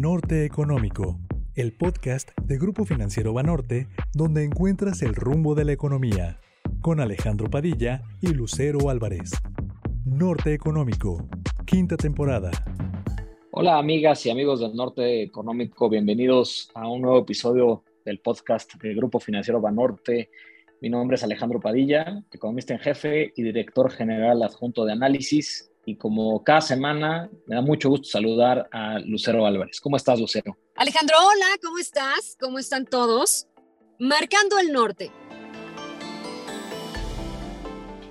Norte Económico, el podcast de Grupo Financiero Banorte, donde encuentras el rumbo de la economía, con Alejandro Padilla y Lucero Álvarez. Norte Económico, quinta temporada. Hola amigas y amigos del Norte Económico, bienvenidos a un nuevo episodio del podcast del Grupo Financiero Banorte. Mi nombre es Alejandro Padilla, economista en jefe y director general adjunto de análisis y como cada semana, me da mucho gusto saludar a Lucero Álvarez. ¿Cómo estás, Lucero? Alejandro, hola, ¿cómo estás? ¿Cómo están todos? Marcando el norte.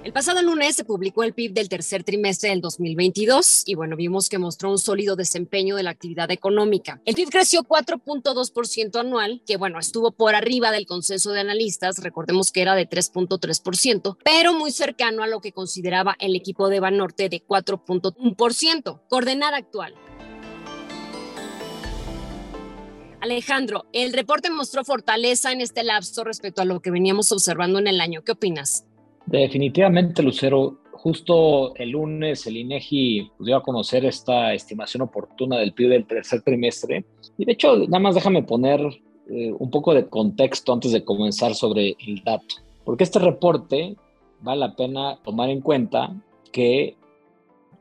El pasado lunes se publicó el PIB del tercer trimestre del 2022 y bueno, vimos que mostró un sólido desempeño de la actividad económica. El PIB creció 4.2% anual, que bueno, estuvo por arriba del consenso de analistas, recordemos que era de 3.3%, pero muy cercano a lo que consideraba el equipo de Banorte de 4.1%, coordenada actual. Alejandro, el reporte mostró fortaleza en este lapso respecto a lo que veníamos observando en el año. ¿Qué opinas? Definitivamente, Lucero, justo el lunes el INEGI pues, dio a conocer esta estimación oportuna del PIB del tercer trimestre. Y de hecho, nada más déjame poner eh, un poco de contexto antes de comenzar sobre el dato. Porque este reporte vale la pena tomar en cuenta que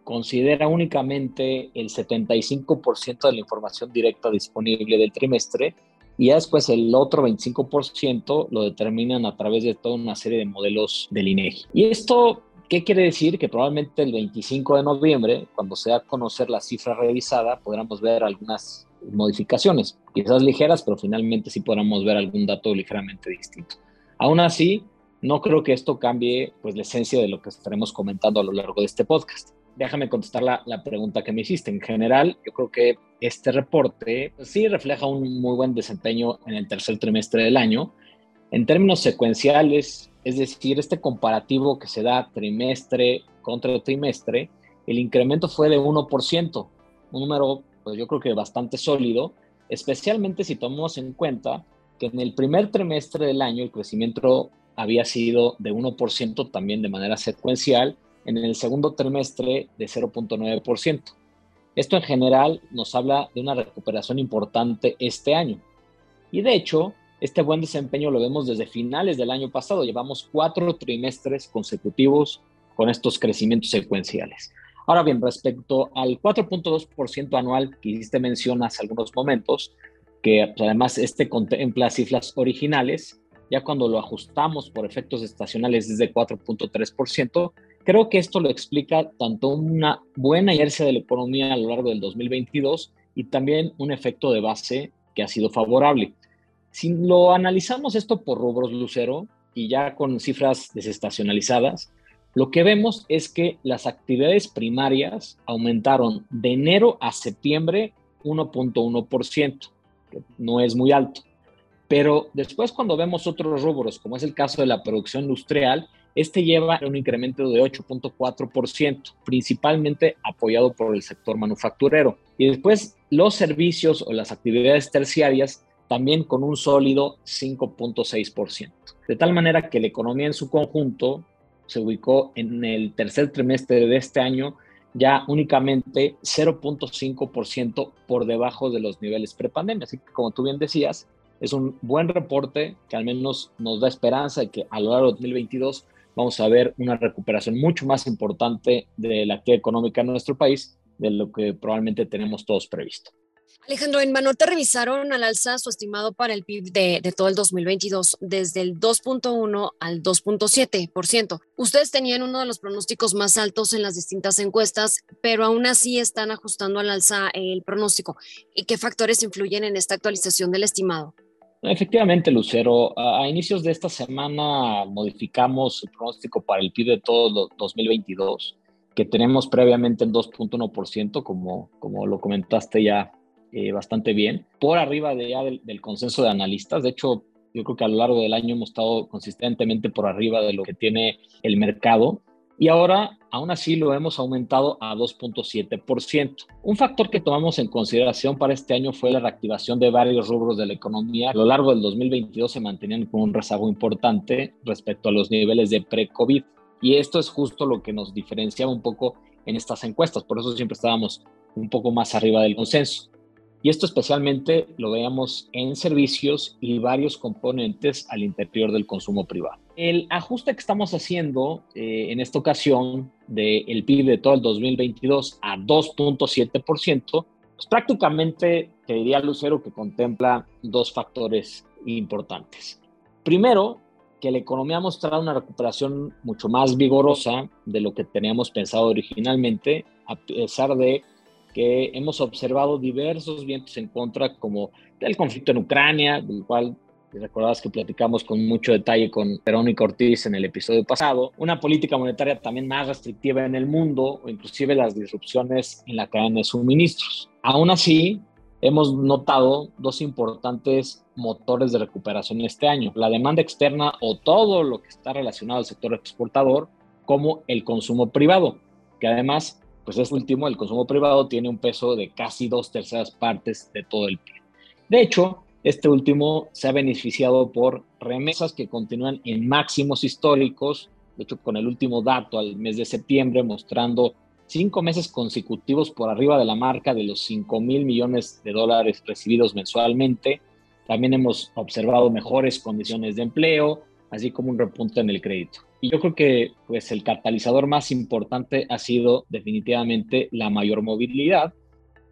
considera únicamente el 75% de la información directa disponible del trimestre y ya después el otro 25% lo determinan a través de toda una serie de modelos del INEGI. Y esto, ¿qué quiere decir? Que probablemente el 25 de noviembre, cuando se da a conocer la cifra revisada, podremos ver algunas modificaciones, quizás ligeras, pero finalmente sí podremos ver algún dato ligeramente distinto. Aún así, no creo que esto cambie pues, la esencia de lo que estaremos comentando a lo largo de este podcast déjame contestar la, pregunta que me hiciste. En general, yo creo que este reporte pues, sí refleja un muy buen desempeño en el tercer trimestre del año. En términos secuenciales, es decir, este comparativo que se da trimestre contra trimestre, el incremento fue de 1%, un número pues yo creo que bastante sólido, especialmente si tomamos en cuenta que en el primer trimestre del año el crecimiento había sido de 1% también de manera secuencial en el segundo trimestre de 0.9%. Esto en general nos habla de una recuperación importante este año. Y de hecho, este buen desempeño lo vemos desde finales del año pasado. Llevamos cuatro trimestres consecutivos con estos crecimientos secuenciales. Ahora bien, respecto al 4.2% anual que hiciste mención hace algunos momentos, que además este contempla cifras originales, ya cuando lo ajustamos por efectos estacionales es de 4.3%, Creo que esto lo explica tanto una buena inercia de la economía a lo largo del 2022 y también un efecto de base que ha sido favorable. Si lo analizamos esto por rubros, Lucero, y ya con cifras desestacionalizadas, lo que vemos es que las actividades primarias aumentaron de enero a septiembre 1.1%, que no es muy alto. Pero después cuando vemos otros rubros, como es el caso de la producción industrial, este lleva un incremento de 8.4%, principalmente apoyado por el sector manufacturero. Y después los servicios o las actividades terciarias también con un sólido 5.6%. De tal manera que la economía en su conjunto se ubicó en el tercer trimestre de este año ya únicamente 0.5% por debajo de los niveles prepandemia. Así que como tú bien decías, es un buen reporte que al menos nos da esperanza de que a lo largo de 2022 vamos a ver una recuperación mucho más importante de la actividad económica en nuestro país de lo que probablemente tenemos todos previsto. Alejandro, en Banorte revisaron al alza su estimado para el PIB de, de todo el 2022 desde el 2.1 al 2.7%. Ustedes tenían uno de los pronósticos más altos en las distintas encuestas, pero aún así están ajustando al alza el pronóstico. ¿Y qué factores influyen en esta actualización del estimado? Efectivamente, Lucero. A, inicios de esta semana modificamos el pronóstico para el PIB de todo 2022, que tenemos previamente en 2.1%, como, como lo comentaste ya eh, bastante bien, por arriba de ya del consenso de analistas. De hecho, yo creo que a lo largo del año hemos estado consistentemente por arriba de lo que tiene el mercado y ahora aún así lo hemos aumentado a 2.7%. Un factor que tomamos en consideración para este año fue la reactivación de varios rubros de la economía. A lo largo del 2022 se mantenían con un rezago importante respecto a los niveles de pre-COVID y esto es justo lo que nos diferenciaba un poco en estas encuestas, por eso siempre estábamos un poco más arriba del consenso. Y esto especialmente lo veamos en servicios y varios componentes al interior del consumo privado. El ajuste que estamos haciendo eh, en esta ocasión del PIB de todo el 2022 a 2.7%, pues prácticamente te diría Lucero que contempla dos factores importantes. Primero, que la economía ha mostrado una recuperación mucho más vigorosa de lo que teníamos pensado originalmente, a pesar de que hemos observado diversos vientos en contra, como el conflicto en Ucrania, del cual recordabas que platicamos con mucho detalle con Verónica Ortiz en el episodio pasado, una política monetaria también más restrictiva en el mundo o inclusive las disrupciones en la cadena de suministros. Aún así, hemos notado dos importantes motores de recuperación este año, la demanda externa o todo lo que está relacionado al sector exportador, como el consumo privado, que además, pues es último, el consumo privado tiene un peso de casi dos terceras partes de todo el PIB. De hecho, este último se ha beneficiado por remesas que continúan en máximos históricos, de hecho con el último dato al mes de septiembre mostrando cinco meses consecutivos por arriba de la marca de los 5 mil millones de dólares recibidos mensualmente. También hemos observado mejores condiciones de empleo, así como un repunte en el crédito. Y yo creo que pues, el catalizador más importante ha sido definitivamente la mayor movilidad,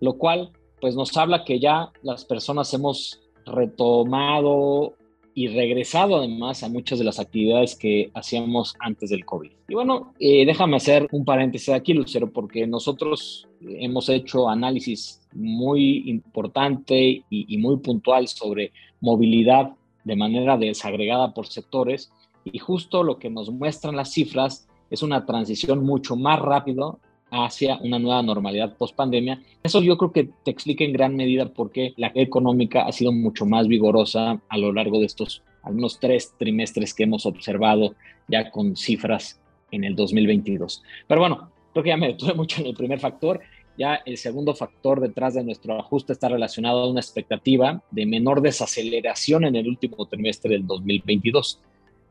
lo cual pues, nos habla que ya las personas hemos retomado y regresado además a muchas de las actividades que hacíamos antes del COVID. Y bueno, eh, déjame hacer un paréntesis aquí, Lucero, porque nosotros hemos hecho análisis muy importante y, muy puntual sobre movilidad de manera desagregada por sectores y justo lo que nos muestran las cifras es una transición mucho más rápido hacia una nueva normalidad post pandemia. Eso yo creo que te explica en gran medida por qué la económica ha sido mucho más vigorosa a lo largo de estos algunos tres trimestres que hemos observado ya con cifras en el 2022. Pero bueno, creo que ya me detuve mucho en el primer factor. Ya el segundo factor detrás de nuestro ajuste está relacionado a una expectativa de menor desaceleración en el último trimestre del 2022.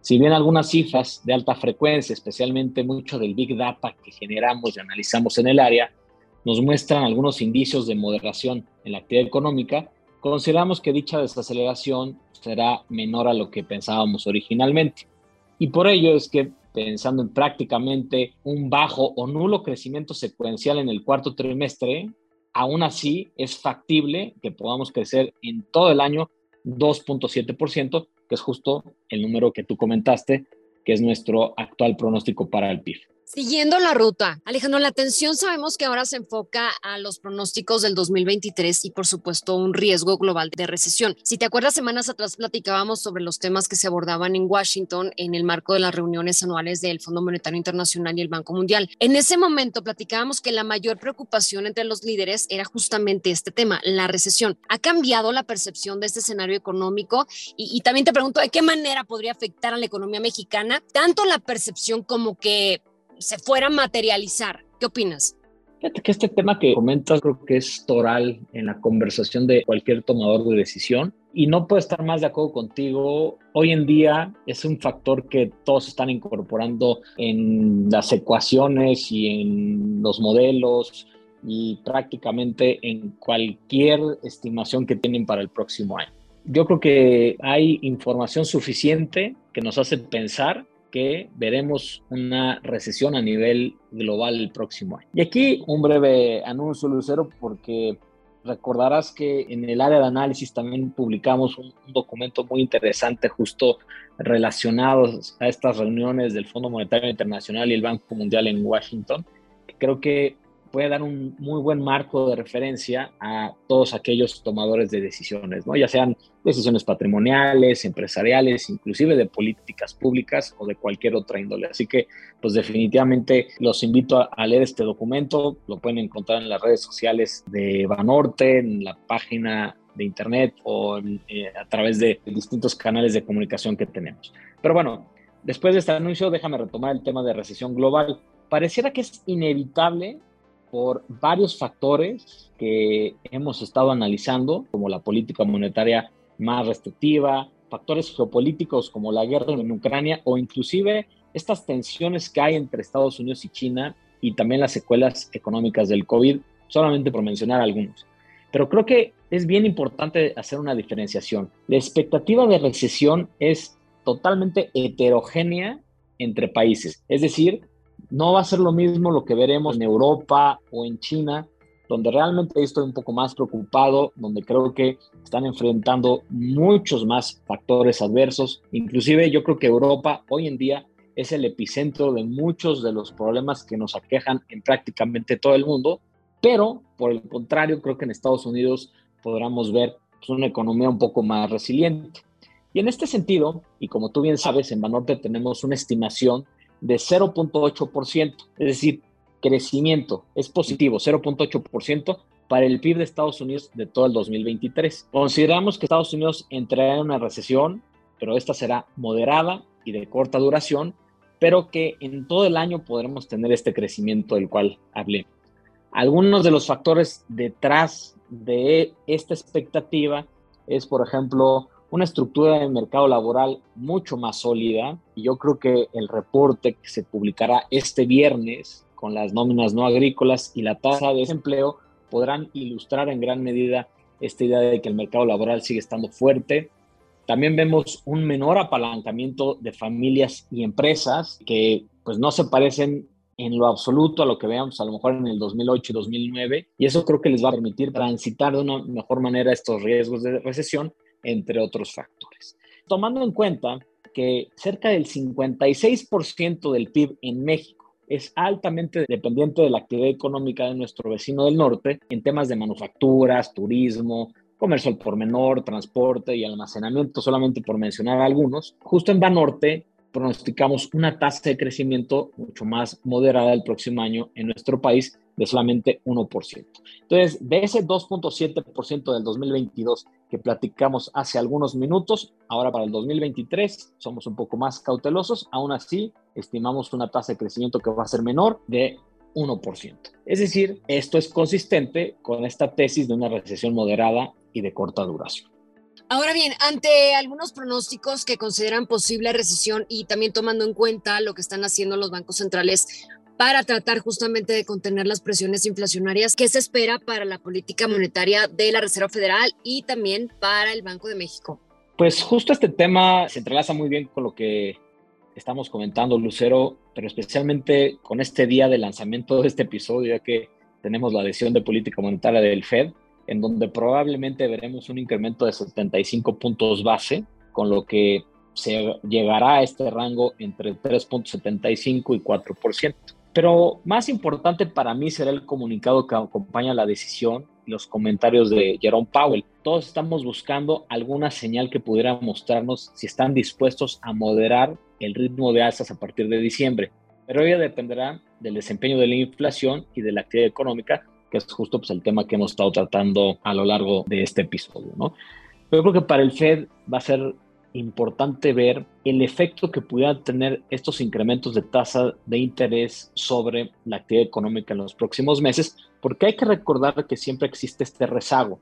Si bien algunas cifras de alta frecuencia, especialmente mucho del Big Data que generamos y analizamos en el área, nos muestran algunos indicios de moderación en la actividad económica, consideramos que dicha desaceleración será menor a lo que pensábamos originalmente. Y por ello es que pensando en prácticamente un bajo o nulo crecimiento secuencial en el cuarto trimestre, aún así es factible que podamos crecer en todo el año 2.7%, que es justo el número que tú comentaste, que es nuestro actual pronóstico para el PIB. Siguiendo la ruta, Alejandro, la atención sabemos que ahora se enfoca a los pronósticos del 2023 y por supuesto un riesgo global de recesión. Si te acuerdas, semanas atrás platicábamos sobre los temas que se abordaban en Washington en el marco de las reuniones anuales del Fondo Monetario Internacional y el Banco Mundial. En ese momento platicábamos que la mayor preocupación entre los líderes era justamente este tema, la recesión. ¿Ha cambiado la percepción de este escenario económico? Y, y también te pregunto, ¿de qué manera podría afectar a la economía mexicana? Tanto la percepción como que se fuera a materializar. ¿Qué opinas? Fíjate que este tema que comentas creo que es toral en la conversación de cualquier tomador de decisión y no puedo estar más de acuerdo contigo. Hoy en día es un factor que todos están incorporando en las ecuaciones y en los modelos y prácticamente en cualquier estimación que tienen para el próximo año. Yo creo que hay información suficiente que nos hace pensar que veremos una recesión a nivel global el próximo año. Y aquí un breve anuncio, Lucero, porque recordarás que en el área de análisis también publicamos un, documento muy interesante justo relacionado a estas reuniones del Fondo Monetario Internacional y el Banco Mundial en Washington. Creo que puede dar un muy buen marco de referencia a todos aquellos tomadores de decisiones, ¿no? ya sean decisiones patrimoniales, empresariales, inclusive de políticas públicas o de cualquier otra índole. Así que, pues definitivamente los invito a, leer este documento, lo pueden encontrar en las redes sociales de Banorte, en la página de internet o eh, a través de distintos canales de comunicación que tenemos. Pero bueno, después de este anuncio, déjame retomar el tema de recesión global. Pareciera que es inevitable por varios factores que hemos estado analizando, como la política monetaria más restrictiva, factores geopolíticos como la guerra en Ucrania o inclusive estas tensiones que hay entre Estados Unidos y China y también las secuelas económicas del COVID, solamente por mencionar algunos. Pero creo que es bien importante hacer una diferenciación. La expectativa de recesión es totalmente heterogénea entre países. Es decir, no va a ser lo mismo lo que veremos en Europa o en China, donde realmente estoy un poco más preocupado, donde creo que están enfrentando muchos más factores adversos. Inclusive yo creo que Europa hoy en día es el epicentro de muchos de los problemas que nos aquejan en prácticamente todo el mundo, pero por el contrario creo que en Estados Unidos podremos ver pues, una economía un poco más resiliente. Y en este sentido, y como tú bien sabes, en Banorte tenemos una estimación de 0.8%, es decir, crecimiento es positivo, 0.8% para el PIB de Estados Unidos de todo el 2023. Consideramos que Estados Unidos entrará en una recesión, pero esta será moderada y de corta duración, pero que en todo el año podremos tener este crecimiento del cual hablé. Algunos de los factores detrás de esta expectativa es, por ejemplo, una estructura de mercado laboral mucho más sólida. Y yo creo que el reporte que se publicará este viernes con las nóminas no agrícolas y la tasa de desempleo podrán ilustrar en gran medida esta idea de que el mercado laboral sigue estando fuerte. También vemos un menor apalancamiento de familias y empresas que pues no se parecen en lo absoluto a lo que veamos a lo mejor en el 2008 y 2009 y eso creo que les va a permitir transitar de una mejor manera estos riesgos de recesión entre otros factores. Tomando en cuenta que cerca del 56% del PIB en México es altamente dependiente de la actividad económica de nuestro vecino del norte en temas de manufacturas, turismo, comercio al por menor, transporte y almacenamiento, solamente por mencionar algunos. Justo en Banorte pronosticamos una tasa de crecimiento mucho más moderada el próximo año en nuestro país de solamente 1%. Entonces, de ese 2.7% del 2022 que platicamos hace algunos minutos, ahora para el 2023 somos un poco más cautelosos, aún así estimamos una tasa de crecimiento que va a ser menor de 1%. Es decir, esto es consistente con esta tesis de una recesión moderada y de corta duración. Ahora bien, ante algunos pronósticos que consideran posible recesión y también tomando en cuenta lo que están haciendo los bancos centrales para tratar justamente de contener las presiones inflacionarias, ¿qué se espera para la política monetaria de la Reserva Federal y también para el Banco de México? Pues justo este tema se entrelaza muy bien con lo que estamos comentando, Lucero, pero especialmente con este día de lanzamiento de este episodio, ya que tenemos la adhesión de política monetaria del Fed en donde probablemente veremos un incremento de 75 puntos base, con lo que se llegará a este rango entre 3.75 y 4%. Pero más importante para mí será el comunicado que acompaña la decisión y los comentarios de Jerome Powell. Todos estamos buscando alguna señal que pudiera mostrarnos si están dispuestos a moderar el ritmo de alzas a partir de diciembre. Pero ello dependerá del desempeño de la inflación y de la actividad económica, que es justo pues, el tema que hemos estado tratando a lo largo de este episodio. ¿no? Yo creo que para el Fed va a ser importante ver el efecto que pudieran tener estos incrementos de tasa de interés sobre la actividad económica en los próximos meses, porque hay que recordar que siempre existe este rezago.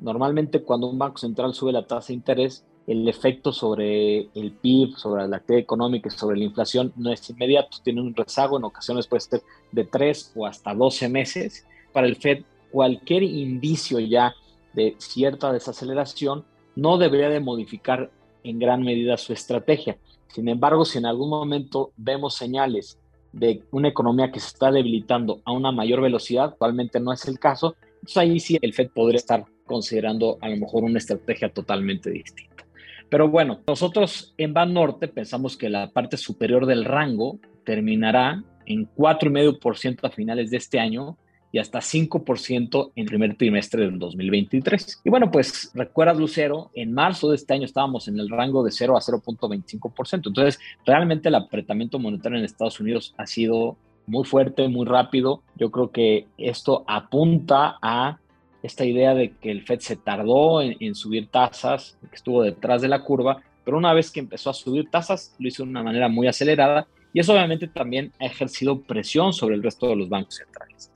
Normalmente cuando un banco central sube la tasa de interés, el efecto sobre el PIB, sobre la actividad económica y sobre la inflación no es inmediato, tiene un rezago, en ocasiones puede ser de 3 o hasta 12 meses, para el Fed cualquier indicio ya de cierta desaceleración no debería de modificar en gran medida su estrategia. Sin embargo, si en algún momento vemos señales de una economía que se está debilitando a una mayor velocidad, actualmente no es el caso, entonces ahí sí el Fed podría estar considerando a lo mejor una estrategia totalmente distinta. Pero bueno, nosotros en Ban Norte pensamos que la parte superior del rango terminará en 4,5% a finales de este año y hasta 5% en primer trimestre del 2023. Y bueno, pues recuerdas, Lucero, en marzo de este año estábamos en el rango de 0 a 0.25%. Entonces, realmente el apretamiento monetario en Estados Unidos ha sido muy fuerte, muy rápido. Yo creo que esto apunta a esta idea de que el Fed se tardó en, en subir tasas, que estuvo detrás de la curva, pero una vez que empezó a subir tasas, lo hizo de una manera muy acelerada y eso obviamente también ha ejercido presión sobre el resto de los bancos centrales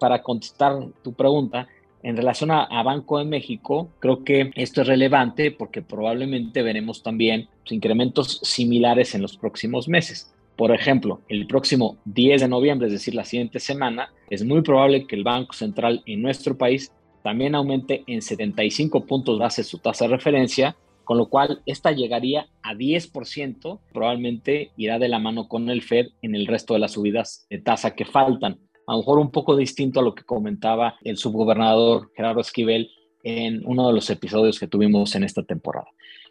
para contestar tu pregunta, en relación a, Banco de México, creo que esto es relevante porque probablemente veremos también incrementos similares en los próximos meses. Por ejemplo, el próximo 10 de noviembre, es decir, la siguiente semana, es muy probable que el Banco Central en nuestro país también aumente en 75 puntos base su tasa de referencia, con lo cual esta llegaría a 10%, probablemente irá de la mano con el Fed en el resto de las subidas de tasa que faltan. A lo mejor un poco distinto a lo que comentaba el subgobernador Gerardo Esquivel en uno de los episodios que tuvimos en esta temporada.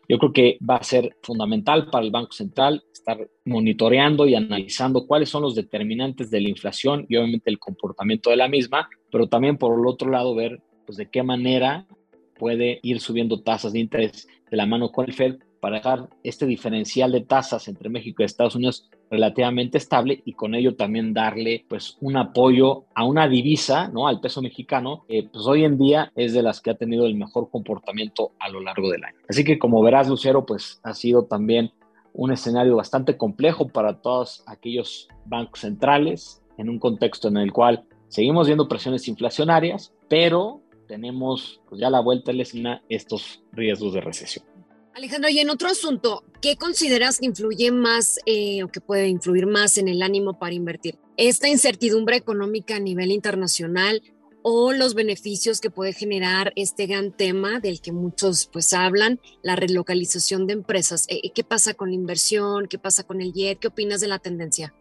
Yo creo que va a ser fundamental para el Banco Central estar monitoreando y analizando cuáles son los determinantes de la inflación y obviamente el comportamiento de la misma, pero también por el otro lado ver pues, de qué manera puede ir subiendo tasas de interés de la mano con el Fed para dejar este diferencial de tasas entre México y Estados Unidos relativamente estable y con ello también darle pues un apoyo a una divisa, ¿no? Al peso mexicano, que pues hoy en día es de las que ha tenido el mejor comportamiento a lo largo del año. Así que como verás, Lucero, pues ha sido también un escenario bastante complejo para todos aquellos bancos centrales en un contexto en el cual seguimos viendo presiones inflacionarias, pero tenemos pues ya la vuelta a la esquina estos riesgos de recesión. Alejandro, y en otro asunto, ¿qué consideras que influye más eh, o que puede influir más en el ánimo para invertir? ¿Esta incertidumbre económica a nivel internacional o los beneficios que puede generar este gran tema del que muchos pues hablan, la relocalización de empresas? Eh, ¿Qué pasa con la inversión? ¿Qué pasa con el JET? ¿Qué opinas de la tendencia?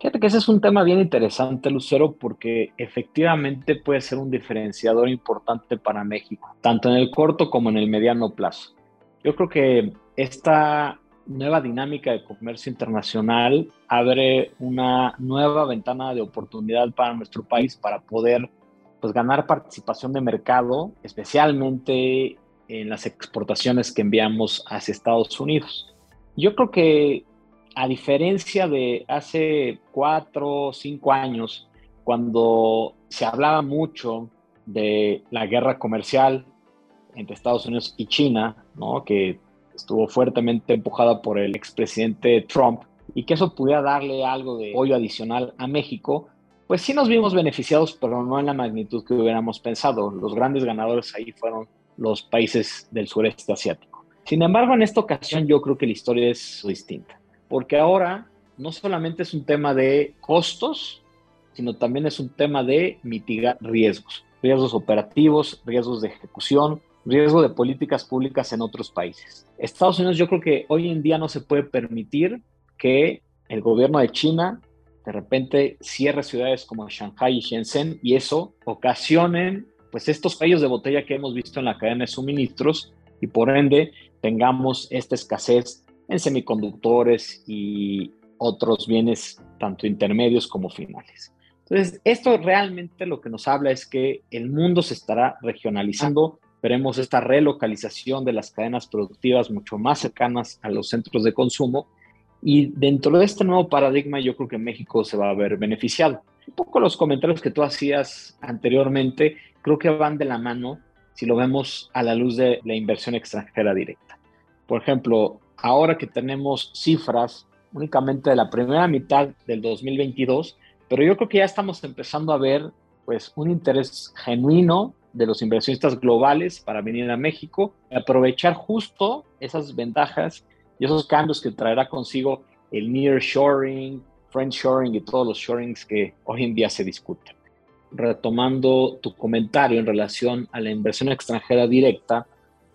Fíjate que ese es un tema bien interesante, Lucero, porque efectivamente puede ser un diferenciador importante para México, tanto en el corto como en el mediano plazo. Yo creo que esta nueva dinámica de comercio internacional abre una nueva ventana de oportunidad para nuestro país para poder pues, ganar participación de mercado, especialmente en las exportaciones que enviamos hacia Estados Unidos. Yo creo que a diferencia de hace cuatro o cinco años, cuando se hablaba mucho de la guerra comercial entre Estados Unidos y China, ¿no? que estuvo fuertemente empujada por el expresidente Trump, y que eso pudiera darle algo de apoyo adicional a México, pues sí nos vimos beneficiados, pero no en la magnitud que hubiéramos pensado. Los grandes ganadores ahí fueron los países del sureste asiático. Sin embargo, en esta ocasión yo creo que la historia es distinta, porque ahora no solamente es un tema de costos, sino también es un tema de mitigar riesgos, riesgos operativos, riesgos de ejecución, riesgo de políticas públicas en otros países. Estados Unidos yo creo que hoy en día no se puede permitir que el gobierno de China de repente cierre ciudades como Shanghai y Shenzhen y eso ocasionen pues estos cuellos de botella que hemos visto en la cadena de suministros y por ende tengamos esta escasez en semiconductores y otros bienes tanto intermedios como finales. Entonces, esto realmente lo que nos habla es que el mundo se estará regionalizando veremos esta relocalización de las cadenas productivas mucho más cercanas a los centros de consumo y dentro de este nuevo paradigma yo creo que México se va a ver beneficiado. Un poco los comentarios que tú hacías anteriormente creo que van de la mano si lo vemos a la luz de la inversión extranjera directa. Por ejemplo, ahora que tenemos cifras únicamente de la primera mitad del 2022, pero yo creo que ya estamos empezando a ver pues un interés genuino de los inversionistas globales para venir a México y aprovechar justo esas ventajas y esos cambios que traerá consigo el nearshoring, friendshoring y todos los shorings que hoy en día se discuten. Retomando tu comentario en relación a la inversión extranjera directa,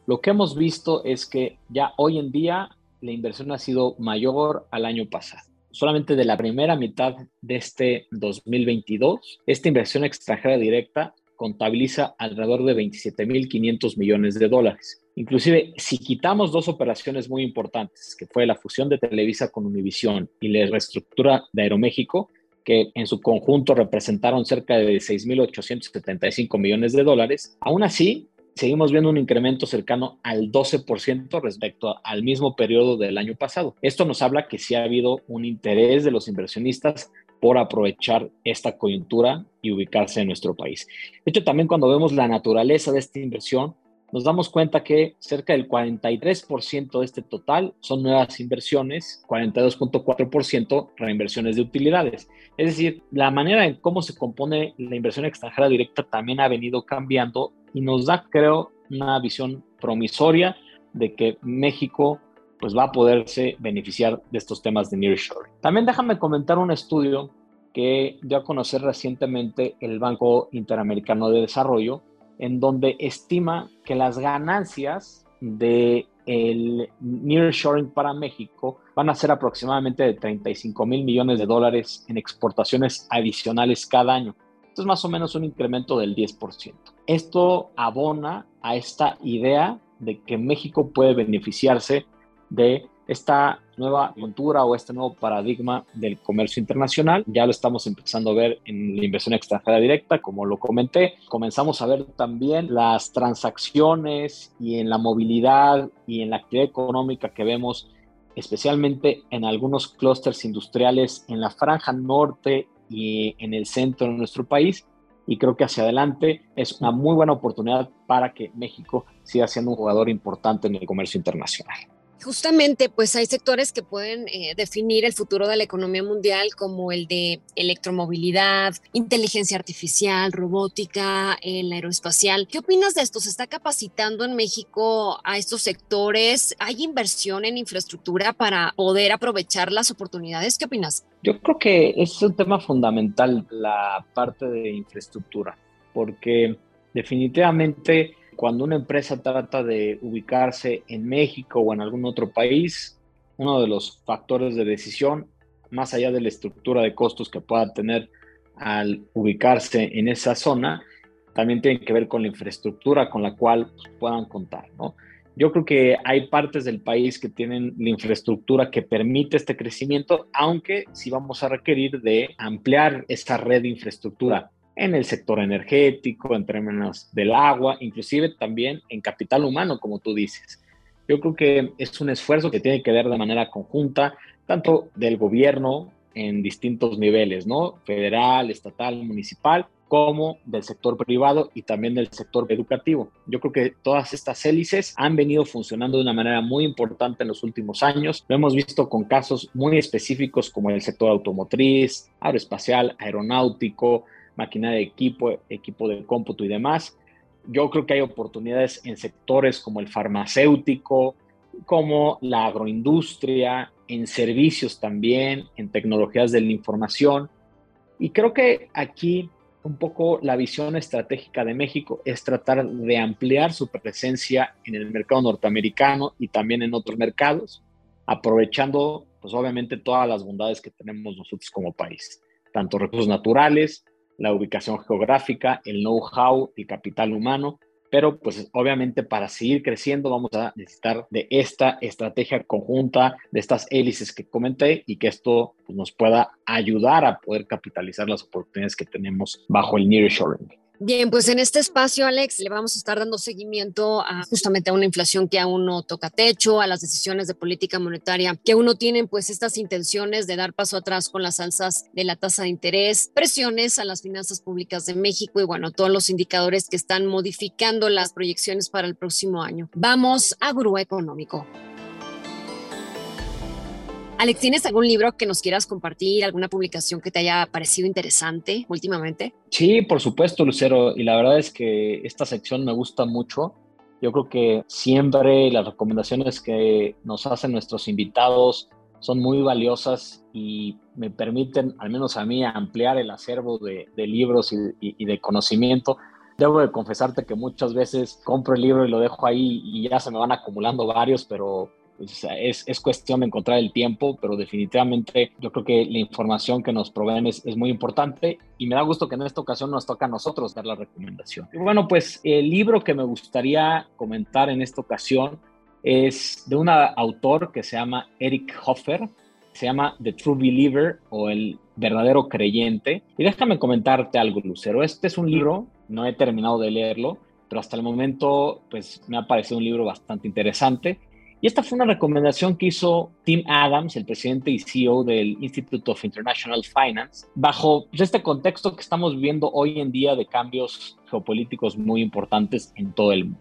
lo que hemos visto es que ya hoy en día la inversión ha sido mayor al año pasado. Solamente de la primera mitad de este 2022, esta inversión extranjera directa contabiliza alrededor de 27.500 millones de dólares. Inclusive, si quitamos dos operaciones muy importantes, que fue la fusión de Televisa con Univisión y la reestructura de Aeroméxico, que en su conjunto representaron cerca de 6.875 millones de dólares, aún así seguimos viendo un incremento cercano al 12% respecto al mismo periodo del año pasado. Esto nos habla que sí ha habido un interés de los inversionistas por aprovechar esta coyuntura y ubicarse en nuestro país. De hecho, también cuando vemos la naturaleza de esta inversión, nos damos cuenta que cerca del 43% de este total son nuevas inversiones, 42.4% reinversiones de utilidades. Es decir, la manera en cómo se compone la inversión extranjera directa también ha venido cambiando y nos da, creo, una visión promisoria de que México pues va a poderse beneficiar de estos temas de nearshoring. También déjame comentar un estudio que dio a conocer recientemente el Banco Interamericano de Desarrollo, en donde estima que las ganancias de el nearshoring para México van a ser aproximadamente de 35 mil millones de dólares en exportaciones adicionales cada año. Esto es más o menos un incremento del 10%. Esto abona a esta idea de que México puede beneficiarse de esta nueva cultura o este nuevo paradigma del comercio internacional. Ya lo estamos empezando a ver en la inversión extranjera directa, como lo comenté. Comenzamos a ver también las transacciones y en la movilidad y en la actividad económica que vemos especialmente en algunos clústeres industriales en la franja norte y en el centro de nuestro país. Y creo que hacia adelante es una muy buena oportunidad para que México siga siendo un jugador importante en el comercio internacional. Justamente, pues hay sectores que pueden eh, definir el futuro de la economía mundial como el de electromovilidad, inteligencia artificial, robótica, el aeroespacial. ¿Qué opinas de esto? ¿Se está capacitando en México a estos sectores? ¿Hay inversión en infraestructura para poder aprovechar las oportunidades? ¿Qué opinas? Yo creo que es un tema fundamental la parte de infraestructura, porque definitivamente cuando una empresa trata de ubicarse en México o en algún otro país, uno de los factores de decisión, más allá de la estructura de costos que pueda tener al ubicarse en esa zona, también tiene que ver con la infraestructura con la cual puedan contar, ¿no? Yo creo que hay partes del país que tienen la infraestructura que permite este crecimiento, aunque sí vamos a requerir de ampliar esta red de infraestructura en el sector energético, en términos del agua, inclusive también en capital humano, como tú dices. Yo creo que es un esfuerzo que tiene que ver de manera conjunta, tanto del gobierno en distintos niveles, ¿no? Federal, estatal, municipal, como del sector privado y también del sector educativo. Yo creo que todas estas hélices han venido funcionando de una manera muy importante en los últimos años. Lo hemos visto con casos muy específicos como el sector automotriz, aeroespacial, aeronáutico, máquina de equipo, equipo de cómputo y demás. Yo creo que hay oportunidades en sectores como el farmacéutico, como la agroindustria, en servicios también, en tecnologías de la información. Y creo que aquí un poco la visión estratégica de México es tratar de ampliar su presencia en el mercado norteamericano y también en otros mercados, aprovechando pues obviamente todas las bondades que tenemos nosotros como país, tanto recursos naturales, la ubicación geográfica, el know-how, el capital humano, pero pues obviamente para seguir creciendo vamos a necesitar de esta estrategia conjunta, de estas hélices que comenté y que esto pues, nos pueda ayudar a poder capitalizar las oportunidades que tenemos bajo el nearshoring. Bien, pues en este espacio, Alex, le vamos a estar dando seguimiento a justamente a una inflación que aún no toca techo, a las decisiones de política monetaria que aún no tienen pues estas intenciones de dar paso atrás con las alzas de la tasa de interés, presiones a las finanzas públicas de México y bueno, todos los indicadores que están modificando las proyecciones para el próximo año. Vamos a Gurú Económico. Alex, ¿tienes algún libro que nos quieras compartir, alguna publicación que te haya parecido interesante últimamente? Sí, por supuesto, Lucero. Y la verdad es que esta sección me gusta mucho. Yo creo que siempre las recomendaciones que nos hacen nuestros invitados son muy valiosas y me permiten, al menos a mí, ampliar el acervo de, libros y, y, de conocimiento. Debo de confesarte que muchas veces compro el libro y lo dejo ahí y ya se me van acumulando varios, pero es, es, cuestión de encontrar el tiempo, pero definitivamente yo creo que la información que nos proveen es, muy importante y me da gusto que en esta ocasión nos toca a nosotros dar la recomendación. Bueno, pues el libro que me gustaría comentar en esta ocasión es de un autor que se llama Eric Hoffer, se llama The True Believer o El verdadero creyente. Y déjame comentarte algo, Lucero. Este es un libro, no he terminado de leerlo, pero hasta el momento pues me ha parecido un libro bastante interesante y esta fue una recomendación que hizo Tim Adams, el presidente y CEO del Institute of International Finance, bajo este contexto que estamos viviendo hoy en día de cambios geopolíticos muy importantes en todo el mundo.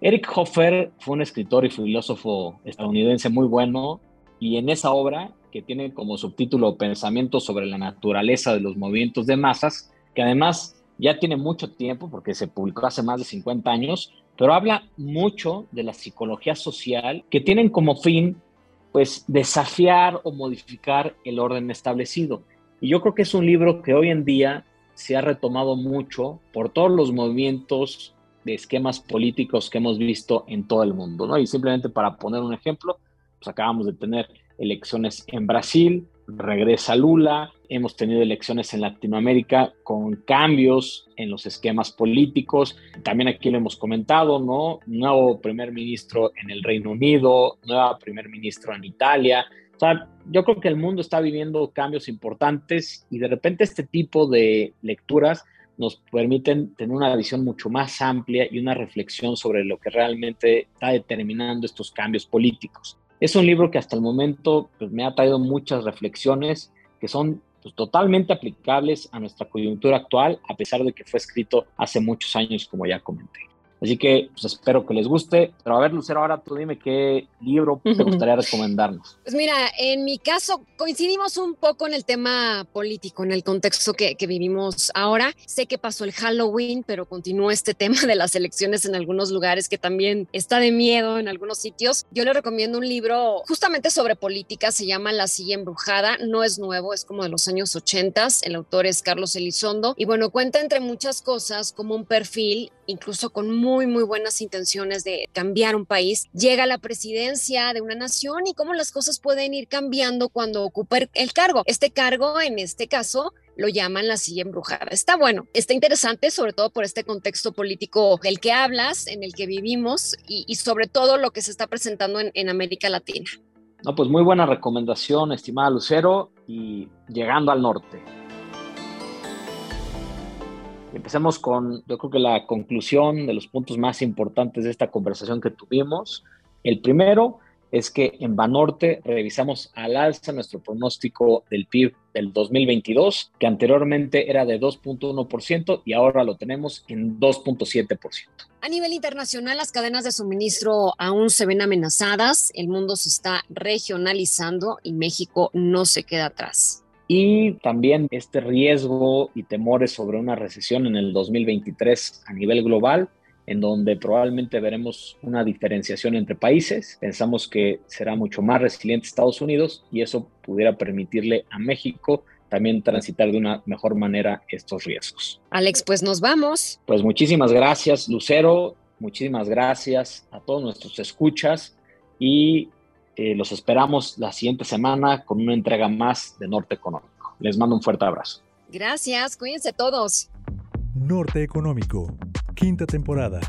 Eric Hoffer fue un escritor y filósofo estadounidense muy bueno y en esa obra, que tiene como subtítulo Pensamientos sobre la naturaleza de los movimientos de masas, que además ya tiene mucho tiempo porque se publicó hace más de 50 años, pero habla mucho de la psicología social que tienen como fin pues desafiar o modificar el orden establecido. Y yo creo que es un libro que hoy en día se ha retomado mucho por todos los movimientos de esquemas políticos que hemos visto en todo el mundo, ¿no? Y simplemente para poner un ejemplo, pues acabamos de tener elecciones en Brasil, regresa Lula, hemos tenido elecciones en Latinoamérica con cambios en los esquemas políticos, también aquí lo hemos comentado, ¿no? Nuevo primer ministro en el Reino Unido, nueva primer ministro en Italia, o sea, yo creo que el mundo está viviendo cambios importantes y de repente este tipo de lecturas nos permiten tener una visión mucho más amplia y una reflexión sobre lo que realmente está determinando estos cambios políticos. Es un libro que hasta el momento pues, me ha traído muchas reflexiones que son pues, totalmente aplicables a nuestra coyuntura actual, a pesar de que fue escrito hace muchos años, como ya comenté. Así que pues espero que les guste. Pero a ver, Lucero, ahora tú dime qué libro te gustaría recomendarnos. Pues mira, en mi caso coincidimos un poco en el tema político, en el contexto que, que vivimos ahora. Sé que pasó el Halloween, pero continúa este tema de las elecciones en algunos lugares que también está de miedo en algunos sitios. Yo le recomiendo un libro justamente sobre política, se llama La silla embrujada. No es nuevo, es como de los años 80. El autor es Carlos Elizondo. Y bueno, cuenta entre muchas cosas como un perfil, incluso con muy, muy buenas intenciones de cambiar un país, llega la presidencia de una nación y cómo las cosas pueden ir cambiando cuando ocupa el cargo. Este cargo, en este caso, lo llaman la silla embrujada. Está bueno, está interesante, sobre todo por este contexto político del que hablas, en el que vivimos y, sobre todo lo que se está presentando en, en América Latina. No, pues muy buena recomendación, estimada Lucero, y llegando al norte. Empecemos con, yo creo que la conclusión de los puntos más importantes de esta conversación que tuvimos. El primero es que en Banorte revisamos al alza nuestro pronóstico del PIB del 2022, que anteriormente era de 2.1% y ahora lo tenemos en 2.7%. A nivel internacional, las cadenas de suministro aún se ven amenazadas, el mundo se está regionalizando y México no se queda atrás y también este riesgo y temores sobre una recesión en el 2023 a nivel global, en donde probablemente veremos una diferenciación entre países. Pensamos que será mucho más resiliente Estados Unidos y eso pudiera permitirle a México también transitar de una mejor manera estos riesgos. Alex, pues nos vamos. Pues muchísimas gracias, Lucero. Muchísimas gracias a todos nuestros escuchas y eh, los esperamos la siguiente semana con una entrega más de Norte Económico. Les mando un fuerte abrazo. Gracias, cuídense todos. Norte Económico, quinta temporada.